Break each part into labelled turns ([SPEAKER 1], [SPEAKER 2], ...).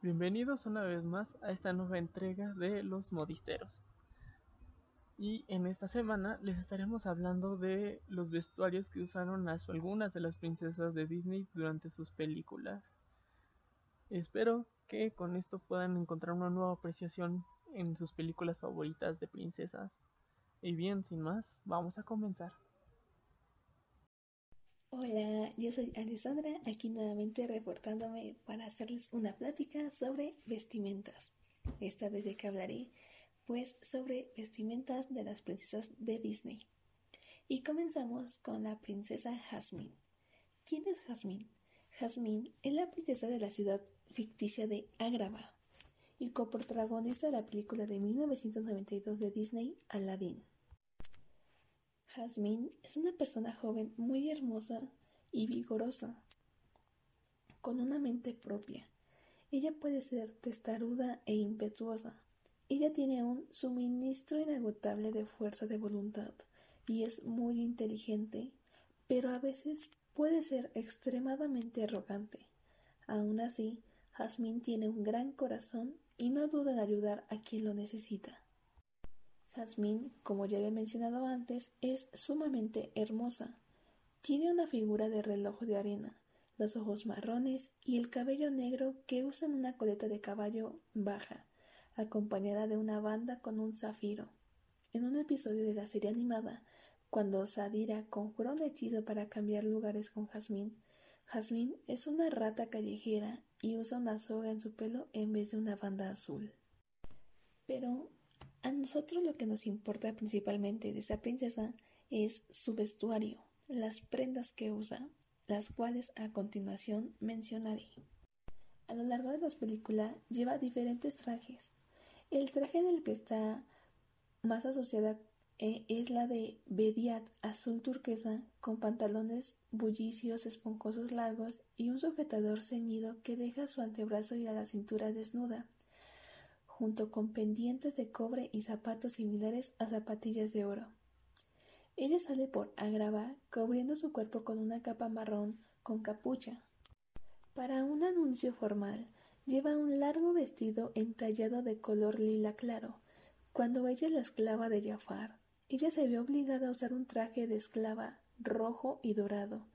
[SPEAKER 1] Bienvenidos una vez más a esta nueva entrega de Los Modisteros. Y en esta semana les estaremos hablando de los vestuarios que usaron algunas de las princesas de Disney durante sus películas. Espero que con esto puedan encontrar una nueva apreciación en sus películas favoritas de princesas. Y bien, sin más, vamos a comenzar.
[SPEAKER 2] Hola, yo soy Alessandra, aquí nuevamente reportándome para hacerles una plática sobre vestimentas. Esta vez de que hablaré, pues, sobre vestimentas de las princesas de Disney. Y comenzamos con la princesa Jasmine. ¿Quién es Jasmine? Jasmine es la princesa de la ciudad ficticia de Agrava y coprotagonista de la película de 1992 de Disney, Aladdin. Jasmine es una persona joven muy hermosa y vigorosa, con una mente propia. Ella puede ser testaruda e impetuosa. Ella tiene un suministro inagotable de fuerza de voluntad y es muy inteligente, pero a veces puede ser extremadamente arrogante. Aún así, Jasmine tiene un gran corazón y no duda en ayudar a quien lo necesita. Jasmine, como ya había mencionado antes, es sumamente hermosa. Tiene una figura de reloj de arena, los ojos marrones y el cabello negro que usa en una coleta de caballo baja, acompañada de una banda con un zafiro. En un episodio de la serie animada, cuando Sadira conjura un hechizo para cambiar lugares con Jasmine, Jasmine es una rata callejera y usa una soga en su pelo en vez de una banda azul. Pero a nosotros lo que nos importa principalmente de esta princesa es su vestuario, las prendas que usa, las cuales a continuación mencionaré. A lo largo de la película lleva diferentes trajes. El traje en el que está más asociada eh, es la de Bediat azul turquesa con pantalones bullicios esponjosos largos y un sujetador ceñido que deja su antebrazo y a la cintura desnuda junto con pendientes de cobre y zapatos similares a zapatillas de oro. Ella sale por Agrava cubriendo su cuerpo con una capa marrón con capucha. Para un anuncio formal, lleva un largo vestido entallado de color lila claro. Cuando ella es la esclava de Jafar, ella se ve obligada a usar un traje de esclava rojo y dorado,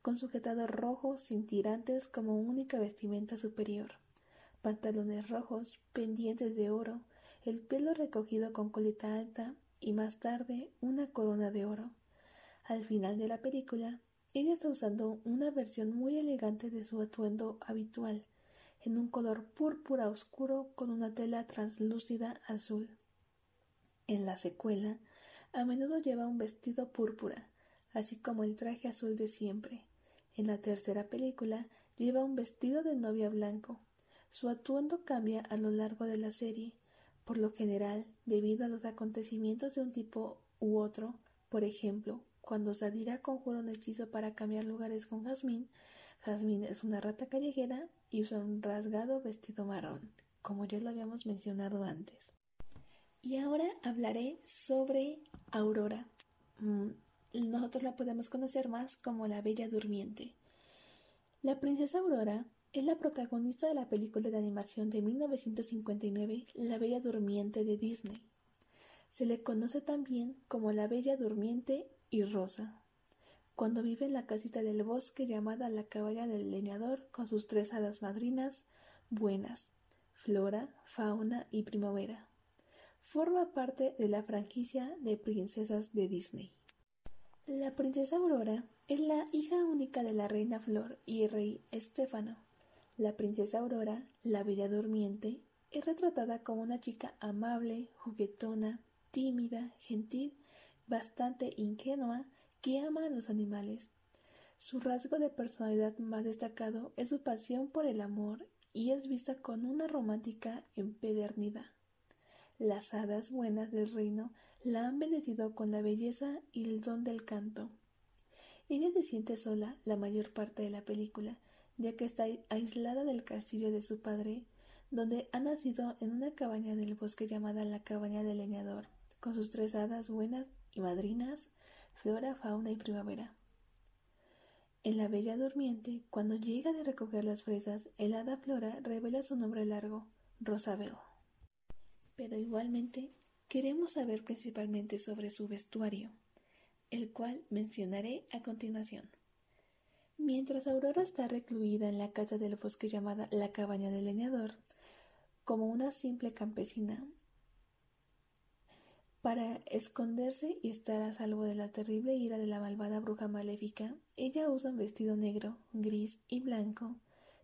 [SPEAKER 2] con sujetador rojo sin tirantes como única vestimenta superior pantalones rojos, pendientes de oro, el pelo recogido con coleta alta y más tarde una corona de oro. Al final de la película, ella está usando una versión muy elegante de su atuendo habitual, en un color púrpura oscuro con una tela translúcida azul. En la secuela, a menudo lleva un vestido púrpura, así como el traje azul de siempre. En la tercera película, lleva un vestido de novia blanco, su atuendo cambia a lo largo de la serie, por lo general debido a los acontecimientos de un tipo u otro. Por ejemplo, cuando Sadira conjura un hechizo para cambiar lugares con Jasmine, Jasmine es una rata callejera y usa un rasgado vestido marrón, como ya lo habíamos mencionado antes. Y ahora hablaré sobre Aurora. Mm, nosotros la podemos conocer más como la Bella Durmiente. La princesa Aurora es la protagonista de la película de animación de 1959 La Bella Durmiente de Disney. Se le conoce también como la Bella Durmiente y Rosa, cuando vive en la casita del bosque llamada la cabaña del leñador con sus tres hadas madrinas buenas, Flora, Fauna y Primavera. Forma parte de la franquicia de princesas de Disney. La princesa Aurora es la hija única de la reina Flor y el rey Estéfano. La princesa Aurora, la bella durmiente, es retratada como una chica amable, juguetona, tímida, gentil, bastante ingenua, que ama a los animales. Su rasgo de personalidad más destacado es su pasión por el amor y es vista con una romántica empedernidad. Las hadas buenas del reino la han bendecido con la belleza y el don del canto. Ella se siente sola la mayor parte de la película, ya que está aislada del castillo de su padre, donde ha nacido en una cabaña del bosque llamada la cabaña del leñador, con sus tres hadas buenas y madrinas, Flora, Fauna y Primavera. En La Bella Durmiente, cuando llega de recoger las fresas, el hada Flora revela su nombre largo, Rosabel. Pero igualmente queremos saber principalmente sobre su vestuario, el cual mencionaré a continuación. Mientras Aurora está recluida en la casa del bosque llamada la cabaña del leñador, como una simple campesina, para esconderse y estar a salvo de la terrible ira de la malvada bruja maléfica, ella usa un vestido negro, gris y blanco,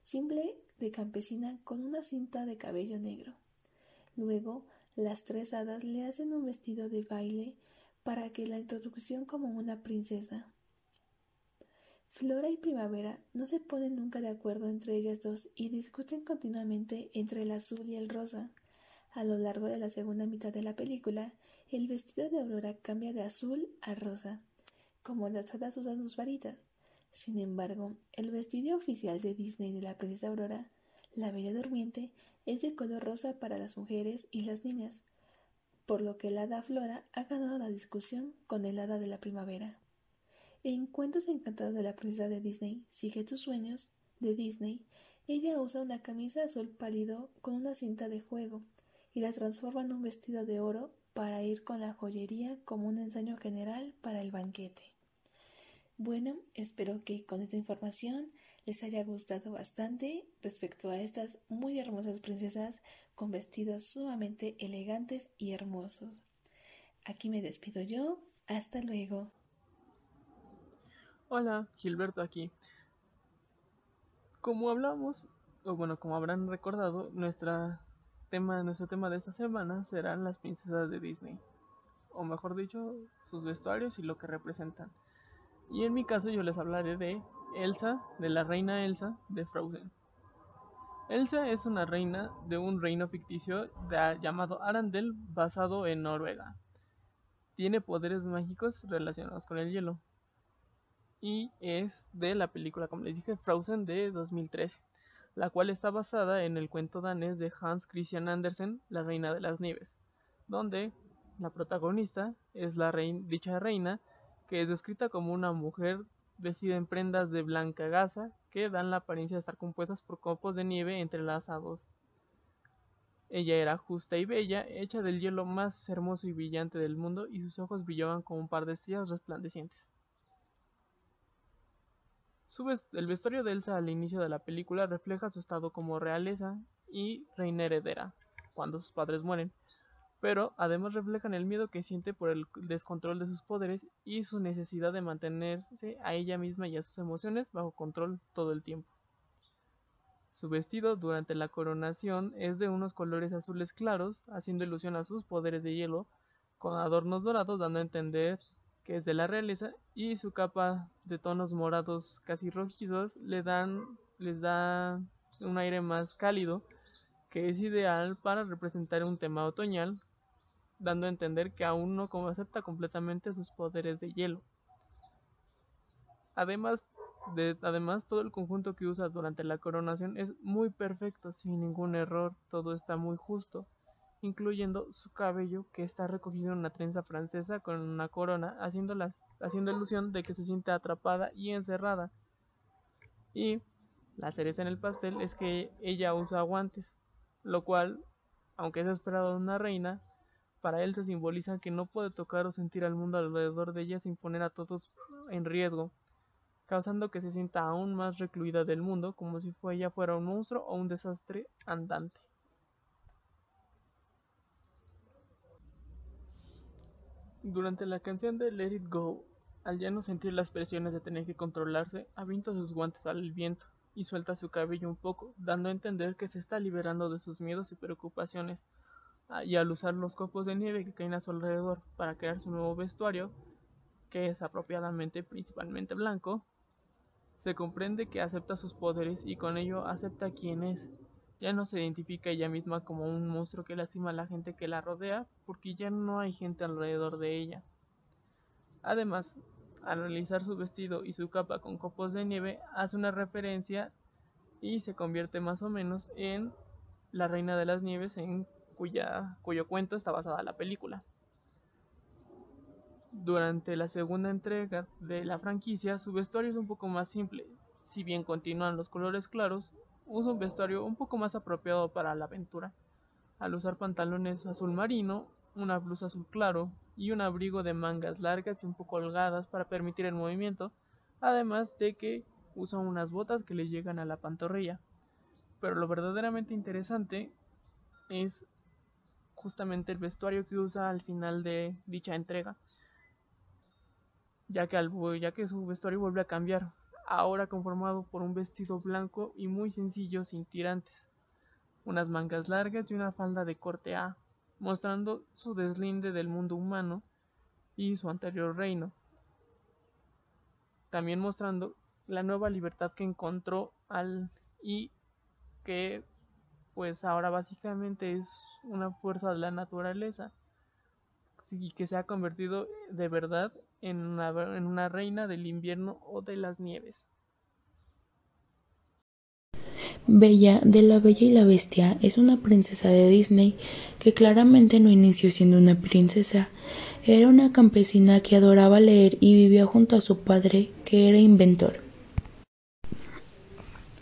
[SPEAKER 2] simple de campesina con una cinta de cabello negro. Luego, las tres hadas le hacen un vestido de baile para que la introducción como una princesa. Flora y Primavera no se ponen nunca de acuerdo entre ellas dos y discuten continuamente entre el azul y el rosa. A lo largo de la segunda mitad de la película, el vestido de Aurora cambia de azul a rosa, como las hadas usan sus varitas. Sin embargo, el vestido oficial de Disney de la princesa Aurora, la Bella Durmiente, es de color rosa para las mujeres y las niñas, por lo que el hada Flora ha ganado la discusión con el hada de la primavera. En Cuentos Encantados de la princesa de Disney, Sigue tus sueños, de Disney, ella usa una camisa azul pálido con una cinta de juego y la transforma en un vestido de oro para ir con la joyería como un ensayo general para el banquete. Bueno, espero que con esta información les haya gustado bastante respecto a estas muy hermosas princesas con vestidos sumamente elegantes y hermosos. Aquí me despido yo. Hasta luego.
[SPEAKER 1] Hola, Gilberto aquí. Como hablamos, o bueno, como habrán recordado, nuestra tema, nuestro tema de esta semana serán las princesas de Disney. O mejor dicho, sus vestuarios y lo que representan. Y en mi caso yo les hablaré de Elsa, de la reina Elsa de Frozen. Elsa es una reina de un reino ficticio llamado Arandel basado en Noruega. Tiene poderes mágicos relacionados con el hielo. Y es de la película, como les dije, Frozen de 2013 la cual está basada en el cuento danés de Hans Christian Andersen, La Reina de las Nieves, donde la protagonista es la dicha reina, que es descrita como una mujer vestida en prendas de blanca gasa que dan la apariencia de estar compuestas por copos de nieve entrelazados. Ella era justa y bella, hecha del hielo más hermoso y brillante del mundo, y sus ojos brillaban como un par de estrellas resplandecientes el vestuario de Elsa al inicio de la película refleja su estado como realeza y reina heredera, cuando sus padres mueren, pero además reflejan el miedo que siente por el descontrol de sus poderes y su necesidad de mantenerse a ella misma y a sus emociones bajo control todo el tiempo. Su vestido durante la coronación es de unos colores azules claros, haciendo ilusión a sus poderes de hielo, con adornos dorados dando a entender que es de la realeza, y su capa de tonos morados casi rojizos le dan, les da un aire más cálido, que es ideal para representar un tema otoñal, dando a entender que aún no acepta completamente sus poderes de hielo. Además, de, además, todo el conjunto que usa durante la coronación es muy perfecto, sin ningún error, todo está muy justo incluyendo su cabello que está recogido en una trenza francesa con una corona, haciendo, la, haciendo ilusión de que se siente atrapada y encerrada. Y la cereza en el pastel es que ella usa guantes, lo cual, aunque es esperado de una reina, para él se simboliza que no puede tocar o sentir al mundo alrededor de ella sin poner a todos en riesgo, causando que se sienta aún más recluida del mundo, como si ella fuera un monstruo o un desastre andante. Durante la canción de Let It Go, al ya no sentir las presiones de tener que controlarse, avienta sus guantes al viento y suelta su cabello un poco, dando a entender que se está liberando de sus miedos y preocupaciones. Ah, y al usar los copos de nieve que caen a su alrededor para crear su nuevo vestuario, que es apropiadamente principalmente blanco, se comprende que acepta sus poderes y con ello acepta quién es, ya no se identifica ella misma como un monstruo que lastima a la gente que la rodea porque ya no hay gente alrededor de ella. Además, al realizar su vestido y su capa con copos de nieve, hace una referencia y se convierte más o menos en la reina de las nieves en cuya, cuyo cuento está basada la película. durante la segunda entrega de la franquicia, su vestuario es un poco más simple. Si bien continúan los colores claros, usa un vestuario un poco más apropiado para la aventura, al usar pantalones azul marino, una blusa azul claro y un abrigo de mangas largas y un poco holgadas para permitir el movimiento, además de que usa unas botas que le llegan a la pantorrilla. Pero lo verdaderamente interesante es justamente el vestuario que usa al final de dicha entrega, ya que, al, ya que su vestuario vuelve a cambiar, ahora conformado por un vestido blanco y muy sencillo sin tirantes, unas mangas largas y una falda de corte A, mostrando su deslinde del mundo humano y su anterior reino, también mostrando la nueva libertad que encontró al y que pues ahora básicamente es una fuerza de la naturaleza y que se ha convertido de verdad en una, en una reina del invierno o de las nieves.
[SPEAKER 3] Bella de la Bella y la Bestia es una princesa de Disney que claramente no inició siendo una princesa. Era una campesina que adoraba leer y vivía junto a su padre, que era inventor.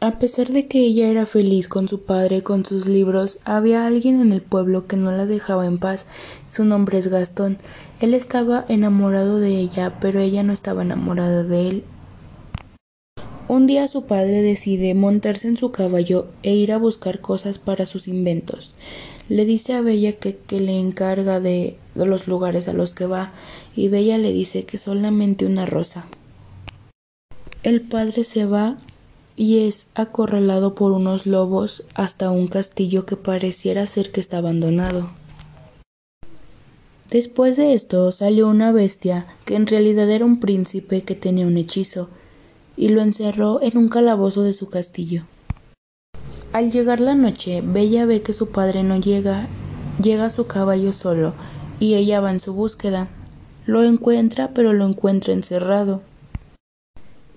[SPEAKER 3] A pesar de que ella era feliz con su padre con sus libros, había alguien en el pueblo que no la dejaba en paz. Su nombre es Gastón. Él estaba enamorado de ella, pero ella no estaba enamorada de él. Un día su padre decide montarse en su caballo e ir a buscar cosas para sus inventos. Le dice a Bella que, que le encarga de, de los lugares a los que va y Bella le dice que solamente una rosa. El padre se va y es acorralado por unos lobos hasta un castillo que pareciera ser que está abandonado. Después de esto salió una bestia que en realidad era un príncipe que tenía un hechizo y lo encerró en un calabozo de su castillo. Al llegar la noche, Bella ve que su padre no llega, llega su caballo solo y ella va en su búsqueda. Lo encuentra, pero lo encuentra encerrado.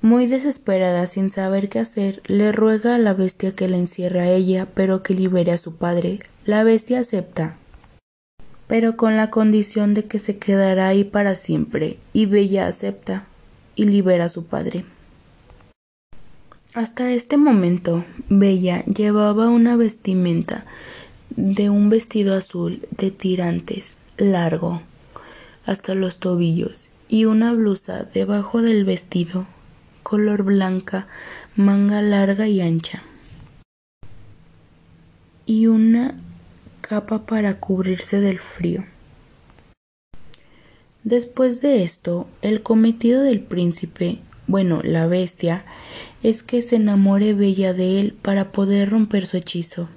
[SPEAKER 3] Muy desesperada, sin saber qué hacer, le ruega a la bestia que la encierre a ella, pero que libere a su padre. La bestia acepta, pero con la condición de que se quedará ahí para siempre, y Bella acepta y libera a su padre. Hasta este momento, Bella llevaba una vestimenta de un vestido azul de tirantes, largo, hasta los tobillos, y una blusa debajo del vestido color blanca, manga larga y ancha. Y una capa para cubrirse del frío. Después de esto, el cometido del príncipe, bueno, la bestia, es que se enamore Bella de él para poder romper su hechizo.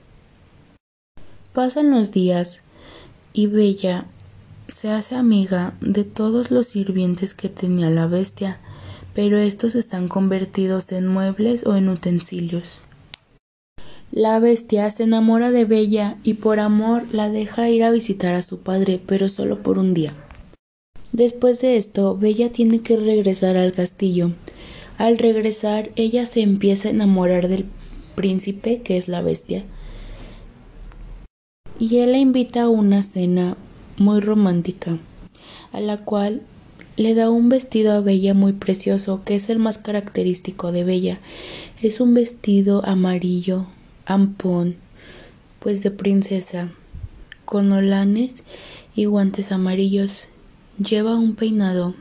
[SPEAKER 3] Pasan los días y Bella se hace amiga de todos los sirvientes que tenía la bestia pero estos están convertidos en muebles o en utensilios. La bestia se enamora de Bella y por amor la deja ir a visitar a su padre, pero solo por un día. Después de esto, Bella tiene que regresar al castillo. Al regresar, ella se empieza a enamorar del príncipe, que es la bestia. Y él la invita a una cena muy romántica, a la cual le da un vestido a Bella muy precioso, que es el más característico de Bella. Es un vestido amarillo, ampón, pues de princesa, con holanes y guantes amarillos. Lleva un peinado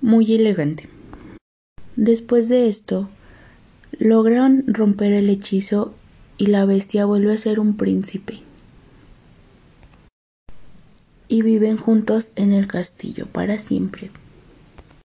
[SPEAKER 3] muy elegante. Después de esto, logran romper el hechizo y la bestia vuelve a ser un príncipe y viven juntos en el castillo para siempre.